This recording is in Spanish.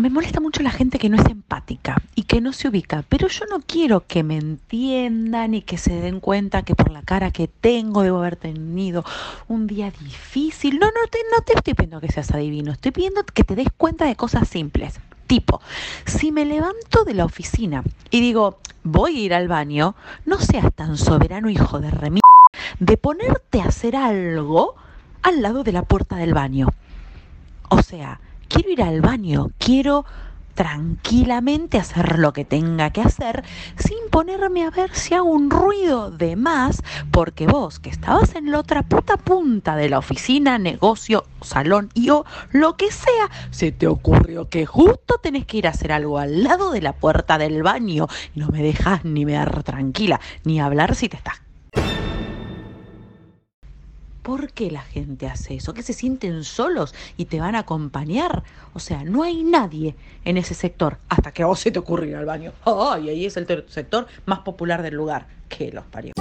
me molesta mucho la gente que no es empática y que no se ubica, pero yo no quiero que me entiendan y que se den cuenta que por la cara que tengo debo haber tenido un día difícil. No, no te, no te estoy pidiendo que seas adivino, estoy pidiendo que te des cuenta de cosas simples. Tipo, si me levanto de la oficina y digo, voy a ir al baño, no seas tan soberano hijo de remi de ponerte a hacer algo al lado de la puerta del baño. O sea, quiero ir al baño, quiero tranquilamente hacer lo que tenga que hacer sin ponerme a ver si hago un ruido de más, porque vos que estabas en la otra puta punta de la oficina, negocio, salón y o lo que sea, se te ocurrió que justo tenés que ir a hacer algo al lado de la puerta del baño y no me dejas ni me dar tranquila, ni hablar si te estás ¿Por qué la gente hace eso? ¿Que se sienten solos y te van a acompañar? O sea, no hay nadie en ese sector hasta que a vos se te ocurre ir al baño. ¡Ay! ahí es el sector más popular del lugar. Que los parió.